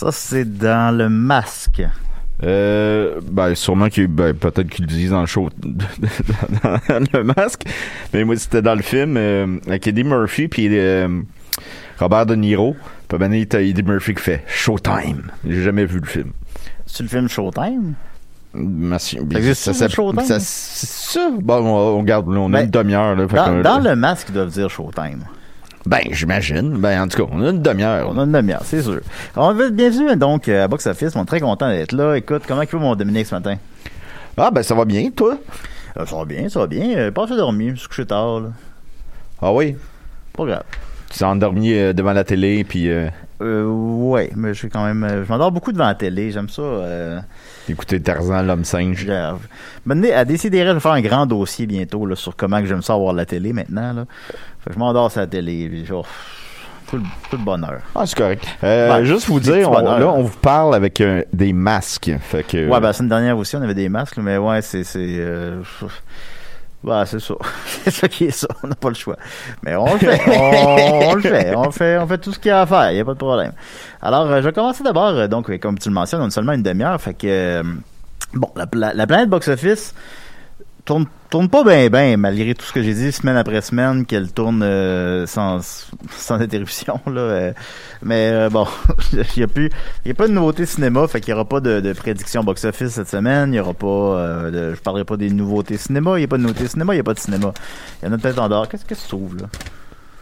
Ça, c'est dans le masque. Euh, ben, sûrement qu'il, ben, peut-être qu'ils le disent dans le show, dans le masque. Mais moi, c'était dans le film, euh, avec Eddie Murphy, puis euh, Robert De Niro. Puis ben, il y a Eddie Murphy qui fait Showtime. J'ai jamais vu le film. C'est le film Showtime? Merci. Ça ça, ça- c'est ça? Bon, on, on garde, là, on a Ben, une demi-heure. Dans, dans le masque, ils doivent dire Showtime. Ben, j'imagine. Ben, en tout cas, on a une demi-heure. On a une demi-heure, c'est sûr. On va bienvenue donc à Box Office. On est très content d'être là. Écoute, comment il va mon Dominique ce matin? Ah, ben, ça va bien, toi? Euh, ça va bien, ça va bien. Euh, pas fait dormir, je suis couché tard. Là. Ah oui? Pas grave. Tu t'es endormi euh, devant la télé, puis euh, Euh, ouais, mais je suis quand même. euh, je m'endors beaucoup devant la télé. J'aime ça. Euh, écouter Tarzan, l'homme singe. Maintenant, à décider, je vais faire un grand dossier bientôt là, sur comment que j'aime ça voir la télé maintenant. Là. Fait que je m'endors sur la télé. puis tout, le, tout le bonheur. Ah, c'est correct. Euh, juste vous dire, on, là, on vous parle avec euh, des masques. Fait que, Ouais, ben, la semaine dernière aussi, on avait des masques, mais ouais, c'est. c'est euh, bah, c'est ça. c'est ça qui est ça. On n'a pas le choix. Mais on le fait. On, on le fait. On fait, on fait tout ce qu'il y a à faire. Il n'y a pas de problème. Alors, je vais commencer d'abord. donc, comme tu le mentionnes, on a seulement une demi-heure. Fait que, bon, la, la, la planète box-office tourne, tourne pas bien, bien, malgré tout ce que j'ai dit semaine après semaine, qu'elle tourne euh, sans, sans interruption. Là, euh, mais euh, bon, il n'y a plus, a pas de nouveauté cinéma, fait qu'il y aura pas de, de prédiction box-office cette semaine. Il y aura pas, euh, de, je parlerai pas des nouveautés cinéma. Il n'y a pas de nouveautés cinéma, il n'y a pas de cinéma. Il y en a peut-être en dehors. Qu'est-ce que tu trouves là?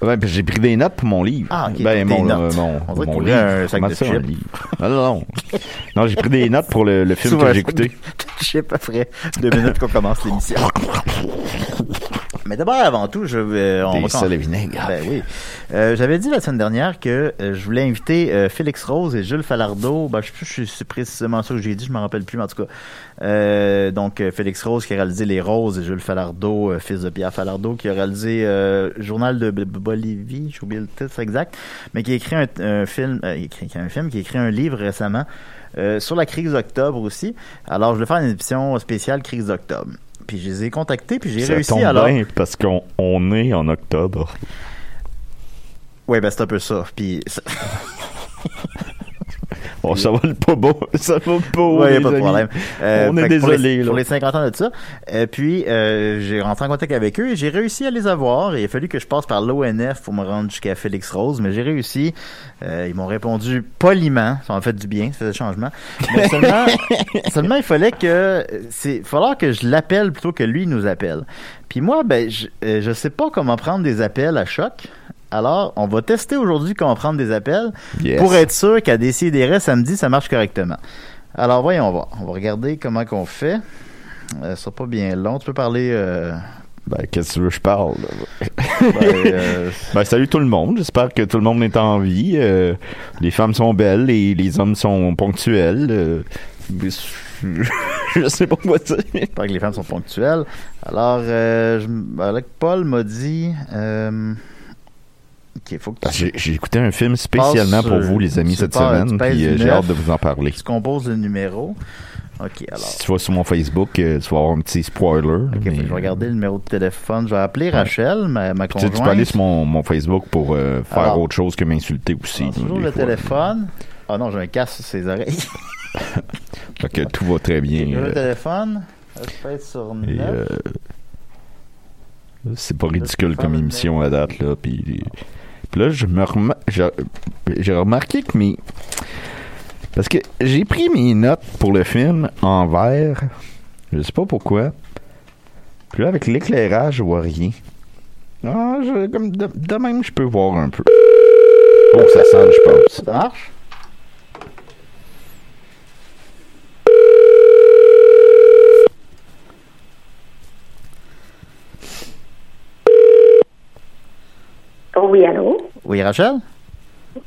Ouais, puis j'ai pris des notes pour mon livre. Ah, ok, Ben, des mon, notes. euh, mon, On dirait mon que livre. un sac Comment de ça, un chips. livre? Non, non, non. Non, j'ai pris des notes pour le, le film que j'ai écouté. Je sais pas après deux minutes qu'on commence l'émission. Mais d'abord, avant tout, je vais. On Des va vinaigre. Ben oui. Euh, J'avais dit la semaine dernière que euh, je voulais inviter euh, Félix Rose et Jules Falardeau. Ben, je sais plus si c'est précisément ça que j'ai dit, je me rappelle plus, mais en tout cas. Euh, donc, euh, Félix Rose qui a réalisé Les Roses et Jules Falardeau, euh, fils de Pierre Falardeau, qui a réalisé euh, Journal de B- Bolivie, j'ai oublié le titre exact, mais qui a écrit un, un film, euh, écrit, un film, qui a écrit un livre récemment euh, sur la crise d'octobre aussi. Alors, je voulais faire une édition spéciale crise d'octobre. Puis je les ai contactés, puis j'ai réussi tombe alors. bien parce qu'on on est en octobre. Ouais, ben c'est un peu ça. Puis ça- Bon, ça va le pas beau. Ça va pas beau. Ouais, y a pas de amis. problème. Euh, On est pour désolé. les, là. pour les 50 ans de ça. Euh, puis, euh, j'ai rentré en contact avec eux et j'ai réussi à les avoir. Et il a fallu que je passe par l'ONF pour me rendre jusqu'à Félix Rose, mais j'ai réussi. Euh, ils m'ont répondu poliment. Ça m'a fait du bien, ça faisait changement. Mais seulement, seulement, il fallait que... c'est falloir que je l'appelle plutôt que lui nous appelle. Puis moi, ben, je, je sais pas comment prendre des appels à choc. Alors, on va tester aujourd'hui comment prendre des appels Yes. pour être sûr qu'à DCDR samedi, ça marche correctement. Alors, voyons voir. On va regarder comment qu'on fait. Euh, ça sera pas bien long. Tu peux parler... euh, Ben, qu'est-ce que tu veux que je parle? ben, euh, Ben, salut tout le monde. J'espère que tout le monde est en vie. Euh, les femmes sont belles et les hommes sont ponctuels. Euh, je sais pas quoi dire. J'espère que les femmes sont ponctuelles. Alors, euh, je, ben, Paul m'a dit... Faut que tu, J'ai écouté un film spécialement pour vous, les amis, tu cette pars- tu semaine. Puis euh, j'ai hâte de vous en parler. tu composes le numéro. Ok, alors. Si tu vas sur mon Facebook, euh, tu vas avoir un petit spoiler. Ok, mais- je vais regarder le numéro de téléphone. Je vais appeler Rachel, ma, ma Tu, sais, conjointe. tu peux aller sur mon, mon Facebook pour euh, faire Alors. autre chose que m'insulter aussi. Alors, là, toujours le fois. téléphone. Ah non, j'ai un casque sur ses oreilles. Fait que tout va très bien. Toujours le euh, téléphone. Fait sur et, 9. euh, c'est pas ridicule comme émission à date, là. Puis, puis là, je me j'ai remarqué que mes. Parce que j'ai pris mes notes pour le film en vert. Je sais pas pourquoi. Puis là, avec l'éclairage, je vois rien. Ah, comme de, même, je peux voir un peu. Oh, ça sonne, je pense. Ça marche? Oui, allô? Oui, Rachel?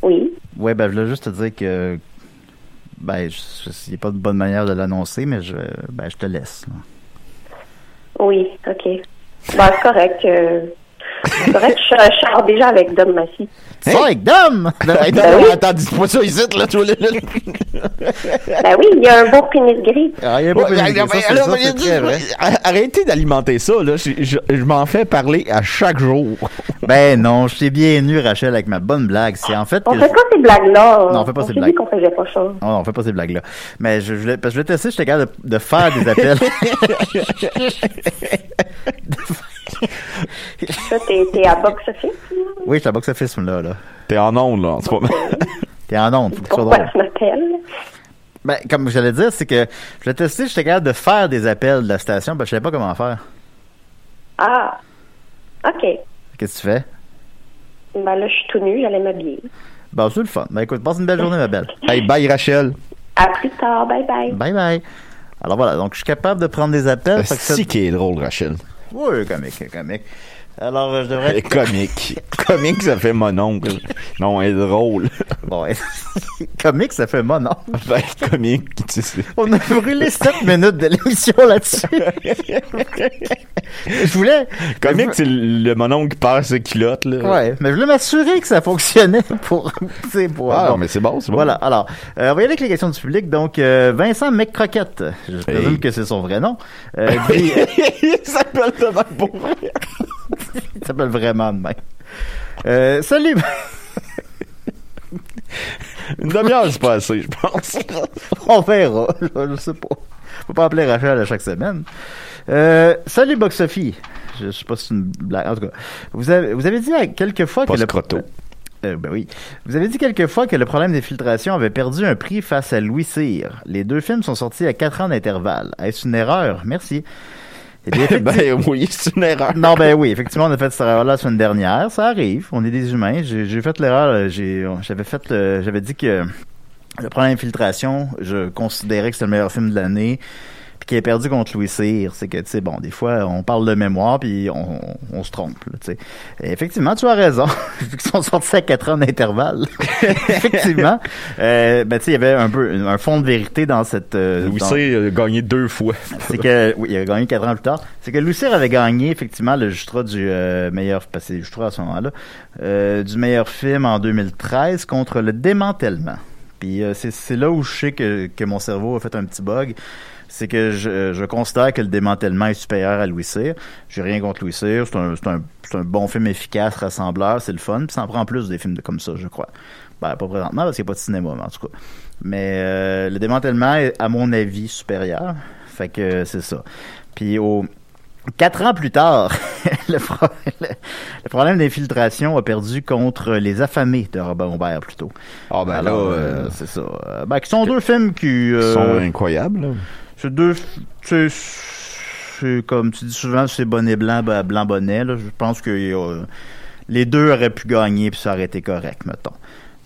Oui. Ouais, ben, je voulais juste te dire que. Ben, il n'y a pas de bonne manière de l'annoncer, mais je, ben, je te laisse. là. Oui, OK. Bon, c'est correct. euh, c'est correct, je, je sors déjà avec Dom Massy. Ça, avec Dom! Ben oui. attends, dis-moi ça ici, là, tu vois, là. Ben oui, il y a un beau pénis gris. Ah, il y a ça, alors, ça, vrai. Arrêtez d'alimenter ça, là. Je, je- je m'en fais parler à chaque jour. Ben non, je t'ai bien nu, Rachel, avec ma bonne blague. C'est en fait On que. fait je- pas ces blagues-là. Non, on fait pas ces blagues. dit qu'on faisait pas ça. Oh, non, on fait pas ces blagues-là. Mais je, je voulais, parce que je voulais tester, j'étais capable de, de faire des appels. Ça, t'es t'es à box office? oui, je suis à box office, là, là. T'es en onde, là, en ce moment. T'es en onde, faut que tu sois Pourquoi drôle. tu m'appelles? Ben, comme j'allais dire, c'est que je voulais tester, j'étais capable de faire des appels de la station, parce que je savais pas comment faire. Ah, OK. Qu'est-ce que tu fais? Ben là, je suis tout nu, j'allais m'habiller. Ben, c'est le fun. Ben, écoute, passe une belle journée, ma belle. Hey, bye, Rachel. À plus tard, bye bye. Bye bye. Alors voilà, donc je suis capable de prendre des appels. C'est qui est drôle, Rachel. Oui, comique, comique. Alors, euh, je devrais comique. comique, ça fait mon oncle. Non, elle est drôle. Bon, comique, ça fait mon nom. Ben, comique, tu sais. On a brûlé 7 minutes de l'émission là-dessus. je voulais. Comique, c'est le le mononcle qui perd ses culottes, là. Ouais, mais je voulais m'assurer que ça fonctionnait pour. Ah, bon. mais c'est bon, c'est bon. Voilà, alors, euh, on va y aller avec les questions du public. Donc, euh, Vincent McCroquette, je présume Hey. que c'est son vrai nom, euh, il s'appelle de même pour vrai. Il s'appelle vraiment de même. Euh, salut! Une demi-heure, c'est pas assez, je pense. On verra, je, je sais pas. Faut pas appeler Rachel à chaque semaine. Euh, salut Box Sophie. Je, je sais pas si c'est une blague. En tout cas, vous avez, vous avez dit à quelques fois que le. Euh, ben oui. Vous avez dit quelques fois que le problème des filtrations avait perdu un prix face à Louis Cyr. Les deux films sont sortis à quatre ans d'intervalle. Est-ce une erreur? Merci. Eh bien, ben oui, c'est une erreur. non, ben oui, effectivement, on a fait cette erreur-là la semaine dernière. Ça arrive. On est des humains. J'ai fait l'erreur. euh, J'avais fait, j'avais dit que le problème d'infiltration, je considérais que c'était le meilleur film de l'année. Puis qu'il est perdu contre Louis Cyr. C'est que, tu sais, bon, des fois, on parle de mémoire, puis on, on se trompe, tu sais. Effectivement, tu as raison. Vu qu'ils sont sortis à quatre ans d'intervalle. effectivement. Euh, ben, tu sais, il y avait un peu un fond de vérité dans cette... euh, Louis Cyr a gagné deux fois. c'est que oui, il a gagné quatre ans plus tard. C'est que Louis Cyr avait gagné effectivement le Justra du euh, meilleur parce que c'est Justra à ce moment-là euh, du meilleur film en 2013 contre le démantèlement. Puis euh, c'est c'est là où je sais que, que mon cerveau a fait un petit bug. C'est que je, je considère que le démantèlement est supérieur à Louis Cyr. J'ai rien contre Louis Cyr. C'est un, c'est un, un bon film efficace, rassembleur, c'est le fun. Puis ça en prend plus des films de, comme ça, je crois. Ben, pas présentement parce qu'il n'y a pas de cinéma, mais en tout cas. Mais euh, le démantèlement est, à mon avis, supérieur. Fait que euh, c'est ça. Puis au quatre ans plus tard, le, pro- le- le problème d'infiltration a perdu contre Les Affamés de Robert Humbert plutôt. Ah, ben Alors, là, euh, euh, c'est ça. Euh, Ben, qui sont deux films qui. ils euh, sont incroyables. C'est deux. C'est, comme tu dis souvent, c'est bonnet blanc, ben, blanc bonnet. Je pense que euh, les deux auraient pu gagner puis ça aurait été correct, mettons.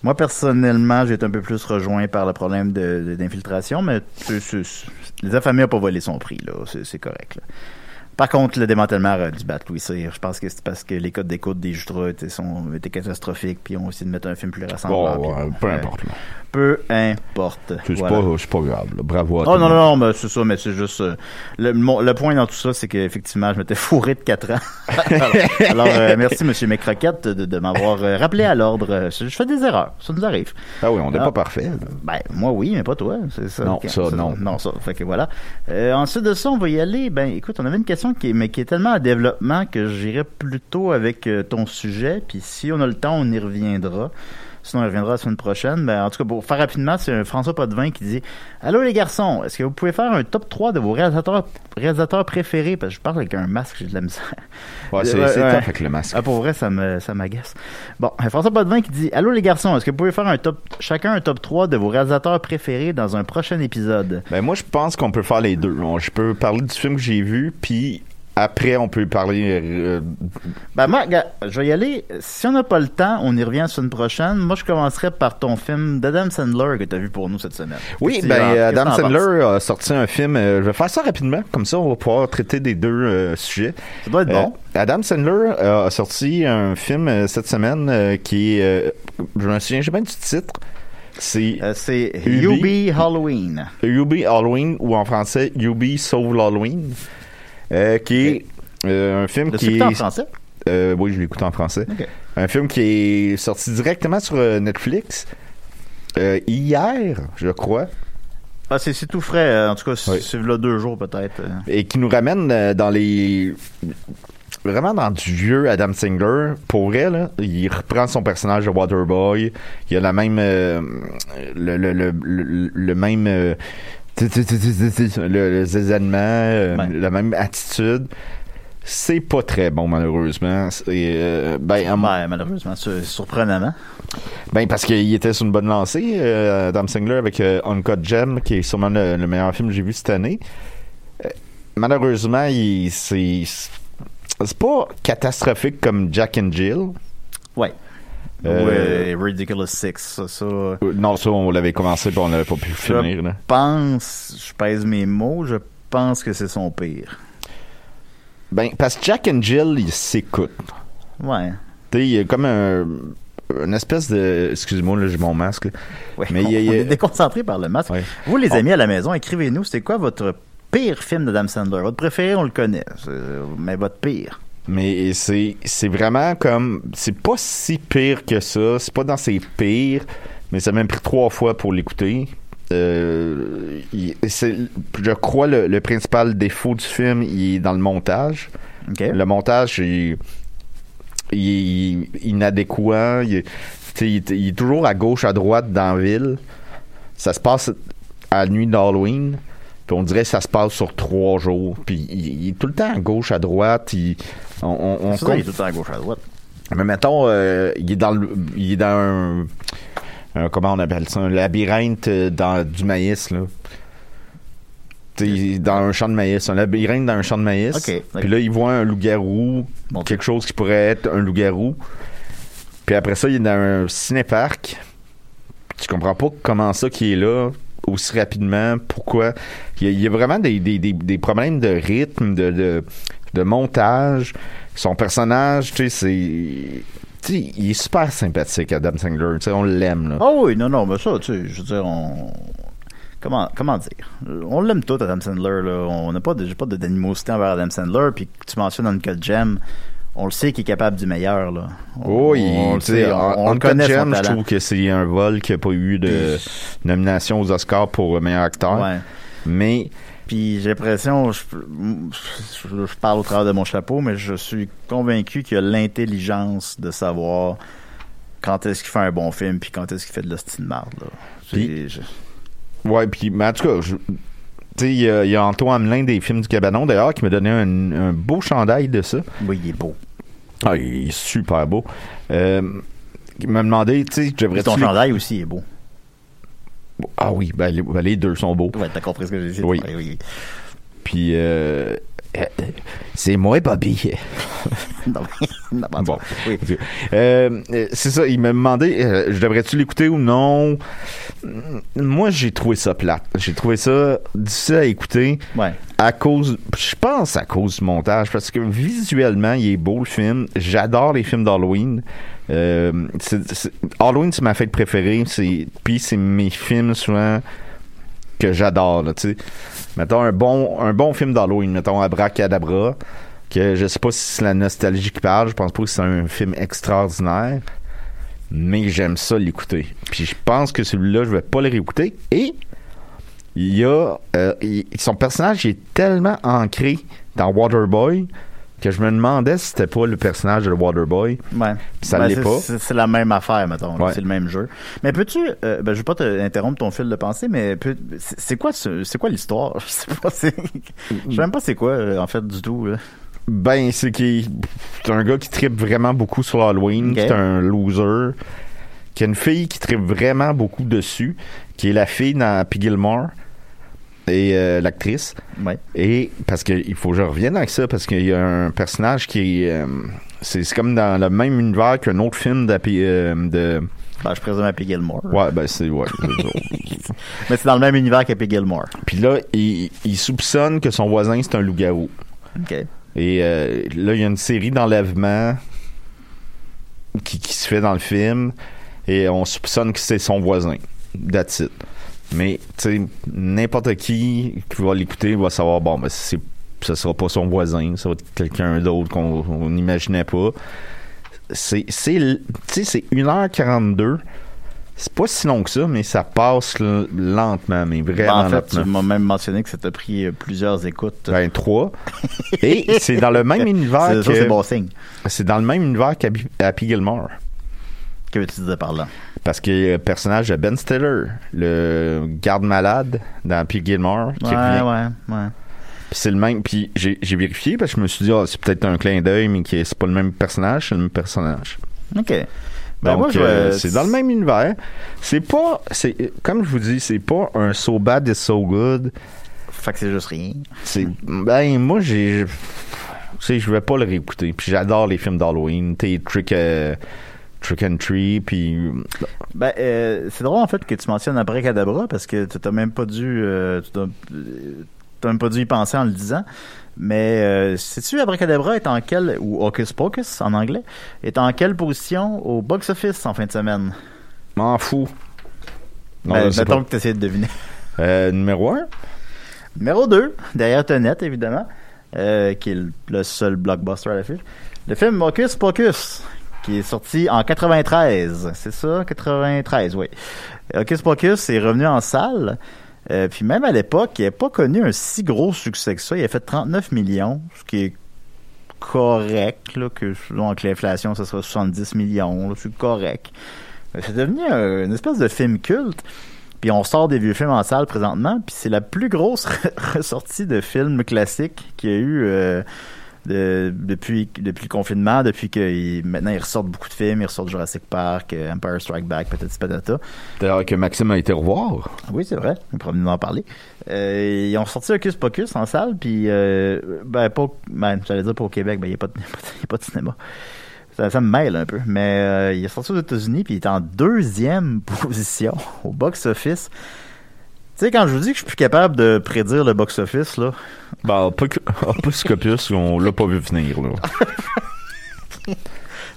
Moi, personnellement, j'ai été un peu plus rejoint par le problème d'infiltration, mais les affamés n'ont pas volé son prix, là. C'est, correct. Par contre, le démantèlement euh, du Bat Louis Cyr, je pense que c'est parce que les codes d'écoute des Jutra étaient, sont, étaient catastrophiques, puis ont essayé de mettre un film plus. Bon, puis- ouais, peu importe. là. Peu importe. C'est Voilà. pas, pas grave. là. Bravo à Oh non, non, non, mais c'est ça, mais c'est juste... euh, le, mon- le point dans tout ça, c'est qu'effectivement, je m'étais fourré de 4 ans. alors, alors, euh, merci, Monsieur Mécroquette, de, de m'avoir rappelé à l'ordre. Je, je fais des erreurs, ça nous arrive. Ah oui, on n'est Ah. pas parfait. Ben, moi, oui, mais pas toi. Ça. Non, ça, non. Non, ça. Fait que voilà. Euh, ensuite de ça, on va y aller. Ben, écoute, on avait une question mais qui est tellement en développement que j'irai plutôt avec euh, ton sujet. Puis si on a le temps, on y reviendra. Sinon, on y reviendra la semaine prochaine. Ben, en tout cas, pour faire rapidement, c'est un François Potvin qui dit Allô les garçons, est-ce que vous pouvez faire un top 3 de vos réalisateurs, réalisateurs préférés? Parce que je parle avec un masque, j'ai de la misère. Ouais, c'est ouais. tough avec le masque. Ah, pour vrai, ça me, ça m'agace. Bon, euh, François Potvin qui dit Allô les garçons, est-ce que vous pouvez faire un top, chacun un top 3 de vos réalisateurs préférés dans un prochain épisode? Ben moi, je pense qu'on peut faire les deux. Je peux parler du film que j'ai vu, puis après, on peut parler... euh, Ben, moi, je vais y aller. Si on n'a pas le temps, on y revient la semaine prochaine. Moi, je commencerai par ton film d'Adam Sandler que tu as vu pour nous cette semaine. Oui, ben Adam? Sandler a sorti un film. euh, je vais faire ça rapidement, comme ça on va pouvoir traiter des deux euh, sujets. Ça doit être bon. Euh, Adam Sandler euh, a sorti un film euh, cette semaine euh, qui est, euh, je me souviens jamais du titre. C'est Euh, c'est. UB Halloween. Yubi Halloween ou en français Yubi Sauve l'Halloween, euh, qui est euh, un film qui en est français? Euh, oui, je l'écoute en français. Ok. Un film qui est sorti directement sur euh, Netflix euh, hier, je crois. Ah, c'est c'est tout frais. euh, En tout cas, c'est Oui. là deux jours peut-être. euh. et qui nous ramène euh, dans les vraiment dans du vieux Adam Sandler pour là, il reprend son personnage de Waterboy il a la même euh, le, le, le, le, le même euh, le, le zézanement, euh, la même attitude c'est pas très bon malheureusement euh, ben, malheureusement, surprenamment. ben parce qu'il était sur une bonne lancée, euh, Adam Sandler avec euh, Uncut Gem, qui est sûrement le, le meilleur film que j'ai vu cette année. Malheureusement, c'est pas catastrophique comme Jack and Jill. Ouais. Euh, Ouais, Ridiculous Six, ça, ça. Euh, Non, ça on l'avait commencé, puis on n'avait pas pu Je finir. Là. pense, je pèse mes mots, je pense que c'est son pire. Ben parce que Jack and Jill, il s'écoute. Ouais. Tu sais, il y a comme un une espèce de excuse-moi là j'ai mon masque. Ouais, Mais on, il y a- il y a- on est déconcentré par le masque. Ouais. Vous, les On- amis à la maison, écrivez-nous, c'était quoi votre pire film d'Adam Sandler? Votre préféré, on le connaît, c'est- mais votre pire. Mais c'est vraiment comme c'est pas si pire que ça, c'est pas dans ses pires, mais ça m'a même pris trois fois pour l'écouter. Euh, je crois le, le principal défaut du film, il est dans le montage. Le montage il, il est inadéquat, il, est- il il toujours à gauche à droite dans la ville. Ça se passe à la nuit d'Halloween. Puis on dirait que ça se passe sur trois jours. Puis il, il est tout le temps à gauche, à droite. Il, on, on, on Ça, compte- il est tout le temps à gauche, à droite. mais mettons, euh, il est dans le, il est dans un, un- comment on appelle ça, un labyrinthe euh, dans du maïs là. Tu sais, il est dans un champ de maïs, un labyrinthe dans un champ de maïs. Ok, Puis là, il voit un loup-garou, Bon. quelque chose qui pourrait être un loup-garou. Puis après ça, il est dans un cinéparc. Tu comprends pas comment ça qui est là aussi rapidement, pourquoi? Il y a, vraiment des, des, des, problèmes de rythme, de, de, montage. Son personnage, tu sais, c'est. Tu il est super sympathique, Adam Sandler. Tu sais, on l'aime, là. Ah oui, non, non, mais ça, tu sais, je veux dire, on... Comment, comment dire? On l'aime tout, Adam Sandler, là. On n'a pas de, pas d'animosité envers Adam Sandler, puis tu mentionnes Uncut Gem, on le sait qu'il est capable du meilleur, là. On, Oh, on le sait, on, on le connaît, je trouve que c'est un vol qui n'a pas eu de nomination aux Oscars pour meilleur acteur. Ouais. Mais Puis j'ai l'impression, je, je- je parle au travers de mon chapeau, mais je suis convaincu qu'il a l'intelligence de savoir quand est-ce qu'il fait un bon film, puis quand est-ce qu'il fait de l'hostie de marde, là. C'est- Puis- je- Ouais, puis, mais en tout cas, il y, a- il y a Antoine Hamelin des films du Cabanon, d'ailleurs, qui m'a donné un, un beau chandail de ça. Oui, il est beau. Ah, il est super beau. Euh, il m'a demandé, tu sais, j'aimerais ton chandail aussi est beau. Ah oui, ben, les, ben, les deux sont beaux. Ouais, t'as compris ce que j'ai dit? Oui. Oui. Puis, euh, c'est moi, Bobby. non, non, Bon. Oui. Euh, euh, c'est ça, il m'a demandé, euh, je devrais-tu l'écouter ou non? Moi, j'ai trouvé ça plate. J'ai trouvé ça difficile à écouter Ouais. à cause, je pense à cause du montage, parce que visuellement, il est beau le film. J'adore les films d'Halloween. Euh, Halloween, c'est ma fête préférée. Puis c'est mes films souvent que j'adore. Là, tu sais. Mettons un bon, un bon film d'Halloween, mettons Abracadabra, que je sais pas si c'est la nostalgie qui parle. Je pense pas que c'est un film extraordinaire. Mais j'aime ça l'écouter. Puis je pense que celui-là, je vais pas le réécouter. Et il y a euh, son personnage est tellement ancré dans Waterboy que je me demandais si c'était pas le personnage de Waterboy. Ouais. Ça Ben, l'est pas. C'est la même affaire, mettons. Ouais. C'est le même jeu. Mais peux-tu, euh, ben, je veux pas te interrompre ton fil de pensée, mais c'est quoi, ce- c'est quoi l'histoire? Je sais pas. c'est- Je sais même pas c'est quoi euh, en fait du tout. là. Ben, c'est qu'il c'est un gars qui tripe vraiment beaucoup sur Halloween, Ok. qui est un loser, qui a une fille qui tripe vraiment beaucoup dessus, qui est la fille dans Gilmore et euh, l'actrice. Ouais. Et parce que il faut que je revienne avec ça parce qu'il y a un personnage qui est euh, c'est comme dans le même univers qu'un autre film euh, de Ben, je présume Happy Gilmore. ouais ben c'est ouais Mais c'est dans le même univers qu'Happy Gilmore. puis là il, il soupçonne que son voisin c'est un loup-garou Ok. et euh, là il y a une série d'enlèvements qui, qui se fait dans le film et on soupçonne que c'est son voisin that's it mais tu sais n'importe qui qui va l'écouter va savoir bon ben c'est ça sera pas son voisin ça va être quelqu'un d'autre qu'on on n'imaginait pas c'est c'est tu c'est 1h42 c'est pas si long que ça mais ça passe lentement mais Ben, vraiment en fait, tu lentement m'as même mentionné que ça t'a pris euh, plusieurs écoutes. ben, trois. Et c'est dans le même univers C'est- ça, c'est que, bon signe. c'est dans le même univers qu'Happy Happy Gilmore. Que tu disais par là? Parce a le personnage de Ben Stiller, le garde malade dans Happy Gilmore, qui Ouais, revient. ouais, ouais. Puis c'est le même. Puis j'ai vérifié parce que je me suis dit, ah, c'est peut-être un clin d'œil, mais c'est pas le même personnage, c'est le même personnage. Ok. Ben, Donc, moi, je euh, c'est dans le même univers. C'est pas, c'est comme je vous dis, c'est pas un so bad is so good. Fait que c'est juste rien. C'est ben moi j'ai tu sais je vais pas le réécouter. Puis j'adore les films d'Halloween, t'es trick euh, trick and tree puis Ben, euh, c'est drôle en fait que tu mentionnes Abracadabra parce que tu t'as même pas dû, euh, tu t'as même pas dû y penser en le disant. Mais euh, sais-tu Abracadabra est en quelle ou Hocus Pocus en anglais est en quelle position au box office en fin de semaine? M'en fous. Non, ben, je mettons pas. que tu essaies de deviner. Euh, numéro 1 Numéro 2, derrière Tenet évidemment, euh, qui est le, le seul blockbuster à l'affiche. Le film Hocus Pocus qui est sorti en 93, c'est ça? 93, oui. Hocus Pocus est revenu en salle. Euh, puis même à l'époque, il n'a pas connu un si gros succès que ça. Il a fait 39 millions, ce qui est correct, là, que que l'inflation, ce sera 70 millions, c'est correct. C'est devenu un- une espèce de film culte. Puis on sort des vieux films en salle présentement, puis c'est la plus grosse ressortie de films classiques qu'il y a eu euh, de- depuis, depuis le confinement, depuis que il- maintenant ils ressortent beaucoup de films, ils ressortent Jurassic Park, euh, Empire Strike Back, peut-être patata. D'ailleurs que Maxime a été revoir. Oui, c'est vrai. On pourrait venir en parler. Euh, ils ont sorti Hocus Pocus en salle, puis euh, ben, pas, ben, j'allais dire pas au Québec, ben, il n'y a, pas de- il y a pas de cinéma. Ça, ça me mêle un peu. Mais euh, il est sorti aux États-Unis, puis il est en deuxième position au box-office. Tu sais, quand je vous dis que je suis plus capable de prédire le box-office, là, Ben pas Scopus, on l'a pas vu venir là.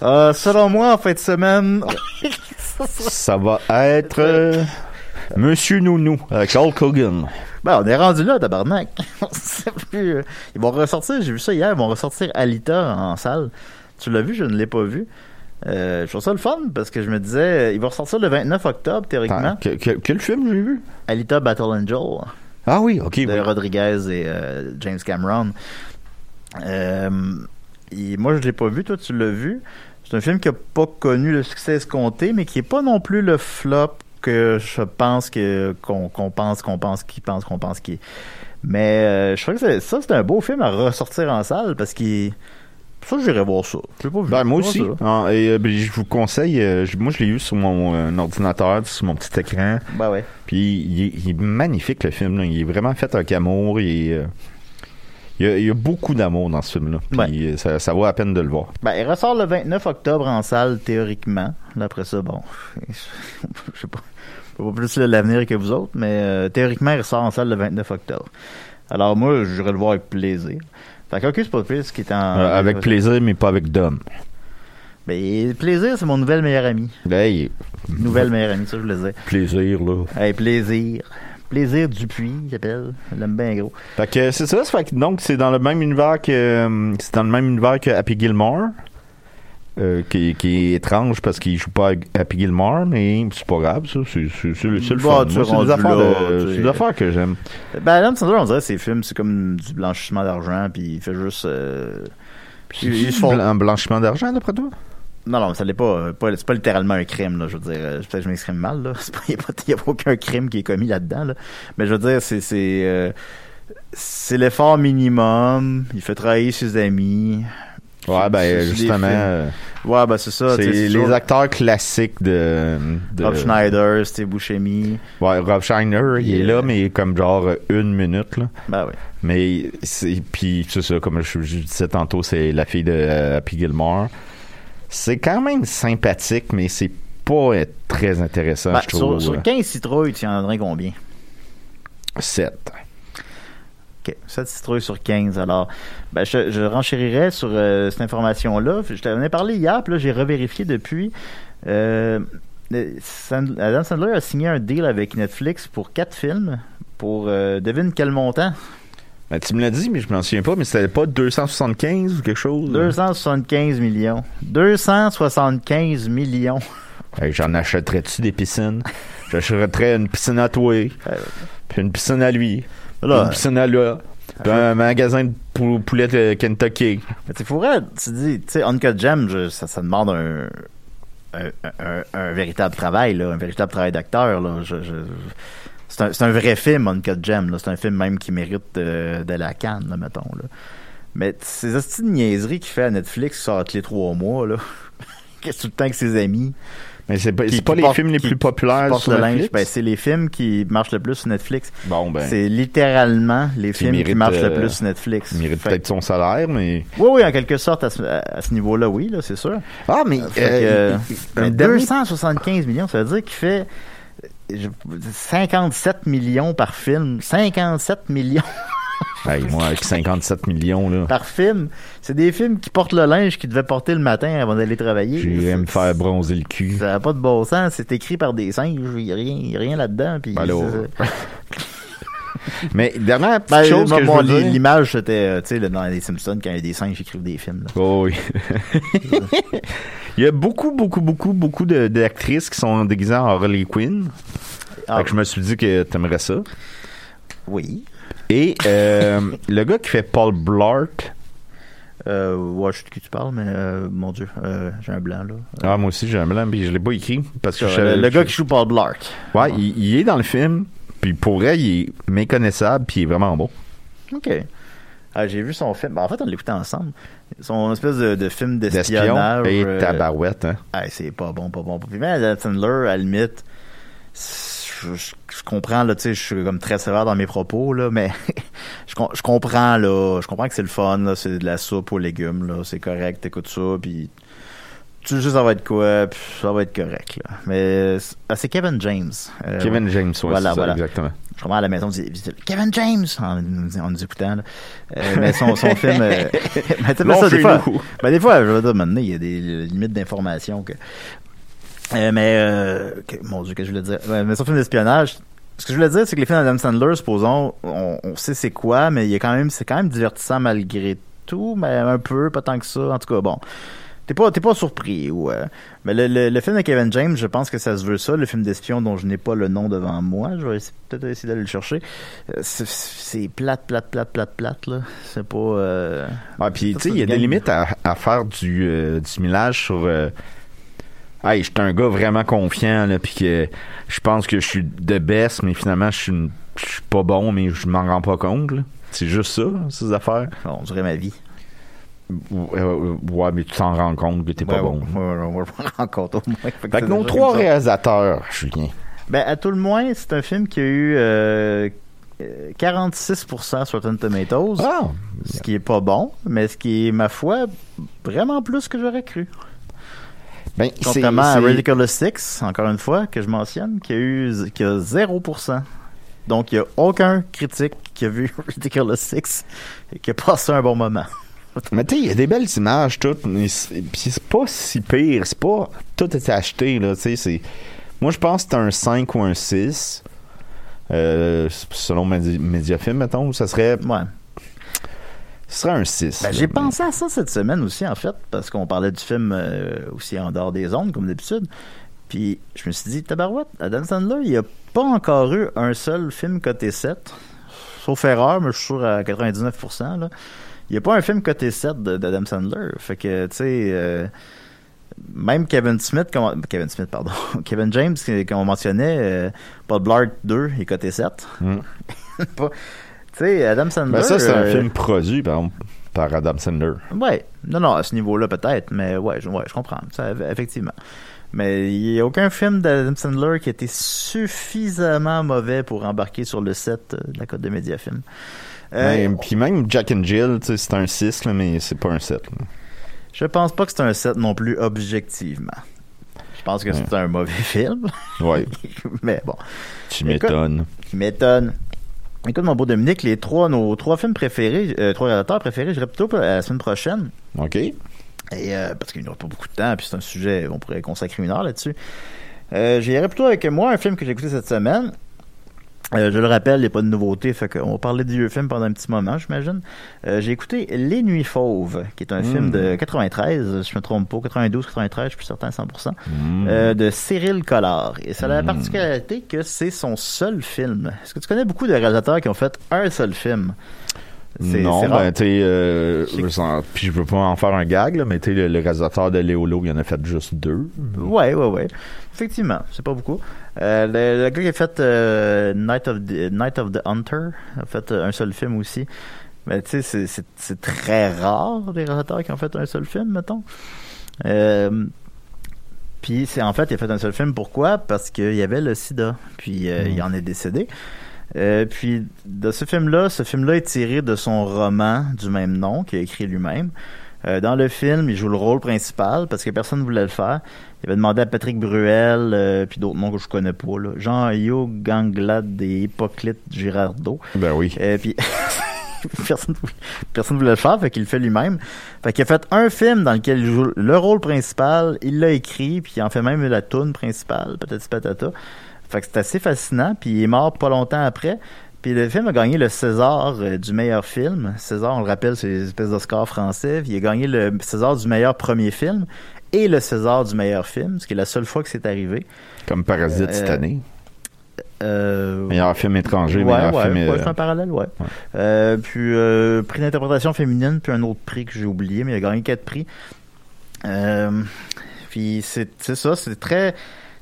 euh, selon moi, en fin de semaine, Ça va être euh, Monsieur Nounou avec Hulk Hogan. ben, on est rendu là, tabarnak. On sait plus, euh, ils vont ressortir, j'ai vu ça hier, ils vont ressortir Alita en salle. Tu l'as vu, je ne l'ai pas vu. Euh, je trouve ça le fun parce que je me disais, euh, il va ressortir le 29 octobre, théoriquement. Attends, que- que- quel film j'ai vu? Alita Battle Angel Ah oui, OK. de oui. Rodriguez et euh, James Cameron. Euh, et moi, je l'ai pas vu. Toi, tu l'as vu. C'est un film qui a pas connu le succès escompté, mais qui est pas non plus le flop que je pense que qu'on pense qu'on pense qu'il pense qu'on pense qu'il est. Mais je crois que c'est- ça, c'est un beau film à ressortir en salle parce qu'il. Ça, j'irai voir ça. J'ai pas vu. Ben, moi aussi. voir Ah, et, euh, ben, je vous conseille, euh, je- moi je l'ai eu sur mon euh, ordinateur, sur mon petit écran. Ben ouais. Puis il est, il est magnifique le film. là. Il est vraiment fait avec amour. Il est, euh, Il y a, il y a beaucoup d'amour dans ce film-là. Puis Ouais. euh, ça, ça vaut la peine de le voir. Ben, il ressort le 29 octobre en salle, théoriquement. Là, Après ça, bon, je sais pas, je sais pas plus l'avenir que vous autres, mais euh, théoriquement, il ressort en salle le 29 octobre. Alors moi, j'irai le voir avec plaisir. Fait que, c'est pas ce qui est en... Euh, avec plaisir, mais pas avec Dom. Ben, plaisir, c'est mon nouvelle meilleure amie. Hey, Nouvelle meilleure amie, ça, je voulais dire. plaisir, là. Hey, plaisir. Plaisir Dupuis, il s'appelle. Je l'aime bien gros. Fait que c'est ça, ça fait que donc c'est dans le même univers que euh, c'est dans le même univers que Happy Gilmore. Euh, qui, qui est étrange parce qu'il joue pas à Happy Gilmore, mais c'est pas grave, ça. C'est le le Bah, Moi, es c'est des affaires, de- des affaires que j'aime. Ben, Adam Sandler, on dirait, ses films, c'est comme du blanchiment d'argent, puis il fait juste... euh, il- il se font- Un blanchiment d'argent, d'après toi? Non, non, ça l'est pas. euh, pas c'est pas littéralement un crime, là. Je veux dire, euh, peut-être que je m'exprime mal, là. Il n'y a, pas aucun crime qui est commis là-dedans, là. Mais je veux dire, c'est. C'est, euh, c'est l'effort minimum. Il fait travailler ses amis. Ouais, ben justement, euh, Ouais, ben c'est ça. c'est les acteurs classiques de, de Rob Schneider, Steve Buscemi. Ouais, Rob Schneider, il est là, mais comme genre une minute là. Ben oui. Mais c'est puis c'est ça, comme je, je disais tantôt, c'est la fille de euh, Happy Gilmore. C'est quand même sympathique, mais c'est pas euh, très intéressant, Ben, je trouve. sur, sur 15 citrouilles, tu en donnerais combien? 7. OK. 7 citrouilles sur 15. Alors, ben, je, je renchérirais sur euh, cette information-là. Je t'en ai parlé hier, puis là, j'ai revérifié depuis. Euh, euh, Sand- Adam Sandler a signé un deal avec Netflix pour 4 films. Pour, euh, devine quel montant? Ben, tu me l'as dit, mais je m'en souviens pas, mais c'était pas 275 ou quelque chose? 275 millions. 275 millions. Hey, J'en achèterais-tu des piscines? J'achèterais une piscine à toi, puis une piscine à lui, Là, une piscine à là, puis un magasin de pou- poulet de Kentucky. Mais tu pourrais, tu dis, tu sais, Uncut je- ça, ça demande un, un, un- un véritable travail, là, un véritable travail d'acteur. Là. Je, je- c'est, un, vrai film, Uncut. Là. C'est un film même qui mérite euh, de la canne, là, mettons. Là. Mais ces hosties de niaiseries qu'il fait à Netflix qui sortent les trois mois, là. Qu'est-ce tout le temps avec ses amis? Mais c'est pas, Qui- pas qui les films les qui- plus qui populaires sur le linge. Netflix? Ben, c'est les films qui marchent le plus sur Netflix. bon, ben, C'est littéralement les films qui mérite, marchent euh, le plus sur Netflix. il mérite peut-être son salaire, mais... Oui, oui, en quelque sorte, à ce, ce niveau-là, oui, là, c'est sûr. Ah, mais... Que, euh, mais un dernier- 275 millions, ça veut dire qu'il fait euh, je- 57 millions par film. 57 millions Hey, moi, avec 57 millions, là, par film. C'est des films qui portent le linge qu'ils devaient porter le matin avant d'aller travailler. j'irais me faire bronzer le cul. Ça n'a pas de bon sens. C'est écrit par des singes. Il n'y a rien, rien là-dedans. Puis Ben Mais dernière petite Ben, chose que je bon, veux li- dire- L'image, c'était, euh, tu sais, dans les Simpsons, quand il y a des singes qui écrivent des films. là. Oh oui. Il y a beaucoup, beaucoup, beaucoup, beaucoup d'actrices qui sont déguisées en Harley Quinn. Ah, Fait que je me suis dit que t'aimerais ça. oui. Et euh, le gars qui fait Paul Blart, Euh, ouais, je sais de qui tu parles, mais euh, mon Dieu, euh, j'ai un blanc, là. ah moi aussi j'ai un blanc, puis je l'ai pas écrit parce que je- le, je- gars qui joue Paul Blart. ouais, il, il est dans le film, puis pour vrai il est méconnaissable, puis il est vraiment bon. OK. Ah, j'ai vu son film. Ben, en fait, on l'écoutait ensemble. Son espèce de, de film D'espion d'espionnage. et tabarouette, hein. ah, c'est pas bon, pas bon. Puis même Sandler, à la limite, je, je- je comprends, là, tu sais, je suis comme très sévère dans mes propos, là, mais je, com- je comprends, là, je comprends que c'est le fun, là, c'est de la soupe aux légumes, là, c'est correct, t'écoutes ça, puis tu sais ça va être quoi, puis ça va être correct, là. Mais c'est ah, c'est Kevin James. Euh, Kevin James, ouais, Voilà, c'est ça, voilà. exactement. je comprends à la maison, on dit, Kevin James, en, nous- en nous écoutant, là. Euh, mais son, son film, euh, mais tu sais, mais ça, des fois, ben, des fois, je veux dire, maintenant, il y a des limites d'information que, euh, mais, euh, mon Dieu, que je voulais dire, Ouais, mais son film d'espionnage, ce que je voulais dire, c'est que les films d'Adam Sandler, supposons, on, on sait c'est quoi, mais il y a quand même, c'est quand même divertissant malgré tout, mais un peu, pas tant que ça, en tout cas, bon. T'es pas, t'es pas surpris, ouais. Mais le, le, le film de Kevin James, je pense que ça se veut ça, le film d'espion dont je n'ai pas le nom devant moi. Je vais essayer- peut-être essayer d'aller le chercher. Euh, C'est, c'est plate, plate, plate, plate, plate, là. C'est pas, euh... Ouais, puis tu sais, il y a des limites à, à faire du, euh, du millage sur. Euh, hey, je suis un gars vraiment confiant, là, puis que je pense que je suis de best, mais finalement, je suis une- je pas bon, mais je m'en rends pas compte. C'est juste ça, ces affaires. on dirait ma vie. Euh, ouais, mais tu t'en rends compte que t'es pas bon. ouais, ouais, on va le rencontrer au moins. Fait que Fait que nos trois réalisateurs, Julien. Ben, à tout le moins, c'est un film qui a eu, euh, euh, 46% sur Rotten Tomatoes, Ah! ce qui est pas bon, mais ce qui est, ma foi, vraiment plus que j'aurais cru. Ben, Contrairement à Ridiculous Six, encore une fois, que je mentionne, qui a eu qui a 0%. Donc, il n'y a aucun critique qui a vu Ridiculous Six et qui a passé un bon moment. Mais tu sais, il y a des belles images, toutes. Puis c'est pas si pire. C'est pas. Tout est acheté, là. Tu sais. Moi, je pense que c'est un 5 ou un 6. Euh, selon Medi- Mediafilm, mettons. Ça serait. Ouais. Ce serait un 6. Ben, j'ai pensé à ça cette semaine aussi, en fait, parce qu'on parlait du film euh, aussi en dehors des ondes, comme d'habitude. Puis je me suis dit, tabarouette, Adam Sandler, il n'y a pas encore eu un seul film coté 7. Sauf erreur, mais je suis sûr à 99%. Là. Il n'y a pas un film coté 7 de- d'Adam Sandler. Fait que, tu sais, euh, même Kevin Smith, comme- Kevin Smith, pardon, Kevin James, qu'on mentionnait, euh, Paul Blart 2 est coté 7. Mm. Pas- Tu sais, Adam Sandler. Ben, ça, c'est un euh, film produit, par exemple, par Adam Sandler. Ouais, non, non, à ce niveau-là peut-être, mais ouais, je, ouais, je comprends, ça, effectivement. Mais il n'y a aucun film d'Adam Sandler qui a été suffisamment mauvais pour embarquer sur le set euh, de la Côte de Mediafilm. Euh, Ouais, Puis même Jack and Jill, tu c'est un 6, là, mais c'est pas un 7. là. Je pense pas que c'est un set non plus objectivement. Je pense que c'est un mauvais film, Ouais, mais bon, tu m'étonnes. qui m'étonne. Écoute, mon beau Dominique, les trois, nos trois films préférés, euh, trois réalisateurs préférés, je dirais plutôt à la semaine prochaine. OK. Et euh, parce qu'il n'y aura pas beaucoup de temps, puis c'est un sujet, on pourrait consacrer une heure là-dessus. Euh, J'irai plutôt avec moi un film que j'ai écouté cette semaine. Euh, je le rappelle, il n'y a pas de nouveauté, fait qu'on va parler du vieux film pendant un petit moment, j'imagine. Euh, j'ai écouté Les Nuits Fauves, qui est un film de 93, si je me trompe pas, 92, 93, je suis plus certain, 100%, euh, de Cyril Collard. Et ça a la particularité que c'est son seul film. Est-ce que tu connais beaucoup de réalisateurs qui ont fait un seul film? Non, ben, tu sais, euh, puis je veux pas en faire un gag, là, mais tu sais, le, le réalisateur de Léolo, il en a fait juste deux. Ouais, ouais, ouais. Effectivement, c'est pas beaucoup. Euh, le, le gars qui a fait euh, Night, of the, Night of the Hunter a fait euh, un seul film aussi. Mais tu sais, c'est- très rare des réalisateurs qui ont fait un seul film, mettons. Euh, puis c'est en fait, il a fait un seul film. Pourquoi? Parce qu'il y avait le SIDA. Puis euh, il en est décédé. Euh, puis de ce film-là, ce film-là est tiré de son roman du même nom qu'il a écrit lui-même. Euh, dans le film, il joue le rôle principal parce que personne ne voulait le faire. Il avait demandé à Patrick Bruel, euh, puis d'autres noms que je connais pas, là. Jean-Yo Ganglade et Hippoclite Girardot. Ben oui. Euh, puis personne personne voulait le faire, fait qu'il le fait lui-même. Fait qu'il a fait un film dans lequel il joue le rôle principal, il l'a écrit, puis il en fait même la toune principale, peut-être patata. Fait que c'est assez fascinant, puis il est mort pas longtemps après. Puis le film a gagné le César euh, du meilleur film. César, on le rappelle, c'est une espèce d'Oscar français. Il a gagné le César du meilleur premier film et le César du meilleur film, ce qui est la seule fois que c'est arrivé. Comme Parasite Euh, cette année. Euh, Meilleur film étranger, ouais, meilleur ouais, film. ouais, euh, c'est un parallèle, ouais. Euh, puis euh, prix d'interprétation féminine, puis un autre prix que j'ai oublié, mais il a gagné quatre prix. Euh, puis c'est c'est ça, c'est très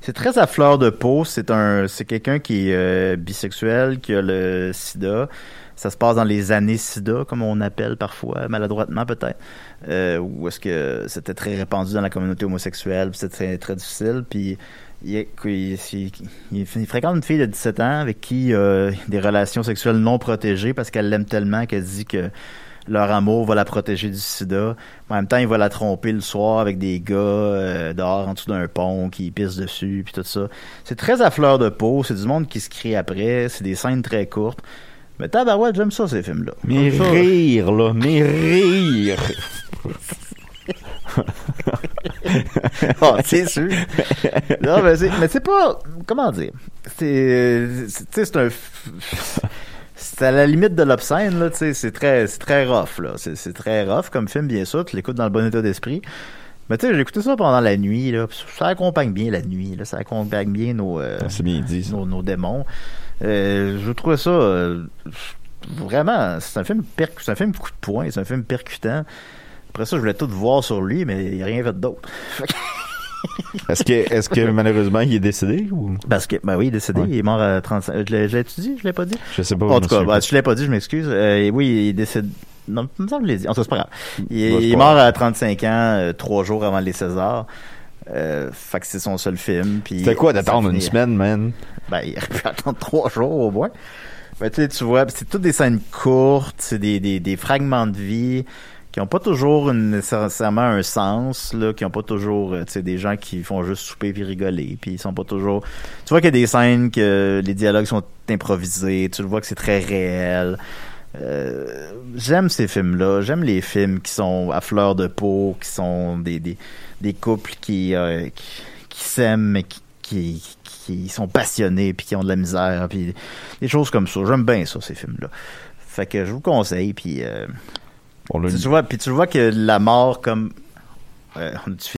c'est très à fleur de peau. C'est un c'est quelqu'un qui est euh, bisexuel, qui a le SIDA. Ça se passe dans les années SIDA, comme on appelle parfois, maladroitement peut-être. Euh, où est-ce que c'était très répandu dans la communauté homosexuelle, c'était très, difficile. Puis il fréquente une fille de 17 ans avec qui euh, des relations sexuelles non protégées parce qu'elle l'aime tellement qu'elle dit que leur amour va la protéger du sida. En même temps, il va la tromper le soir avec des gars euh, dehors en dessous d'un pont qui pissent dessus puis tout ça. C'est très à fleur de peau, c'est du monde qui se crie après, c'est des scènes très courtes. Mais tabarouette, j'aime ça ces films-là. Mais ça. rire, là, mais rire. Ah, c'est sûr. non, mais c'est, mais c'est pas. Comment dire? C'est. c'est- Tu sais, c'est un. C'est à la limite de l'obscène, là, tu sais. C'est très, c'est très rough, là. C'est, c'est très rough comme film, bien sûr. Tu l'écoutes dans le bon état d'esprit. Mais tu sais, j'ai écouté ça pendant la nuit, là. Ça accompagne bien la nuit, là. Ça accompagne bien nos. euh, C'est bien dit, ça. nos, nos démons. Euh, je trouvais ça euh, vraiment, c'est un film c'est un film coup de poing, c'est un film percutant. Après ça, je voulais tout voir sur lui, mais il n'y a rien fait d'autre. Est-ce que, est-ce que malheureusement il est décédé ou? Parce que, ben oui, il est décédé, Ouais. il est mort à 35. Je l'ai, je l'ai-tu dit? Je l'ai pas dit? je sais pas. en tout cas, si je l'ai pas dit, je m'excuse. Euh, oui, il est décédé. Non, me semble que je l'ai dit. En tout cas, c'est pas grave. Il, est- il est mort à 35 ans, euh, trois jours avant les Césars. Euh, fait que c'est son seul film. C'était quoi d'attendre une semaine, man? Ben, il aurait pu attendre trois jours au moins. Ben, tu sais, tu vois, c'est toutes des scènes courtes, c'est des, des, des fragments de vie qui ont pas toujours nécessairement un sens, là, qui ont pas toujours, euh, des gens qui font juste souper puis rigoler, puis ils sont pas toujours... Tu vois qu'il y a des scènes que les dialogues sont improvisés, tu le vois que c'est très réel. Euh, j'aime ces films-là, j'aime les films qui sont à fleur de peau, qui sont des, des, des couples qui, euh, qui, qui s'aiment, mais qui, qui, qui sont passionnés, puis qui ont de la misère, puis des choses comme ça. J'aime bien ça, ces films-là. Fait que je vous conseille, puis... On tu vois, puis tu vois que la mort comme euh, on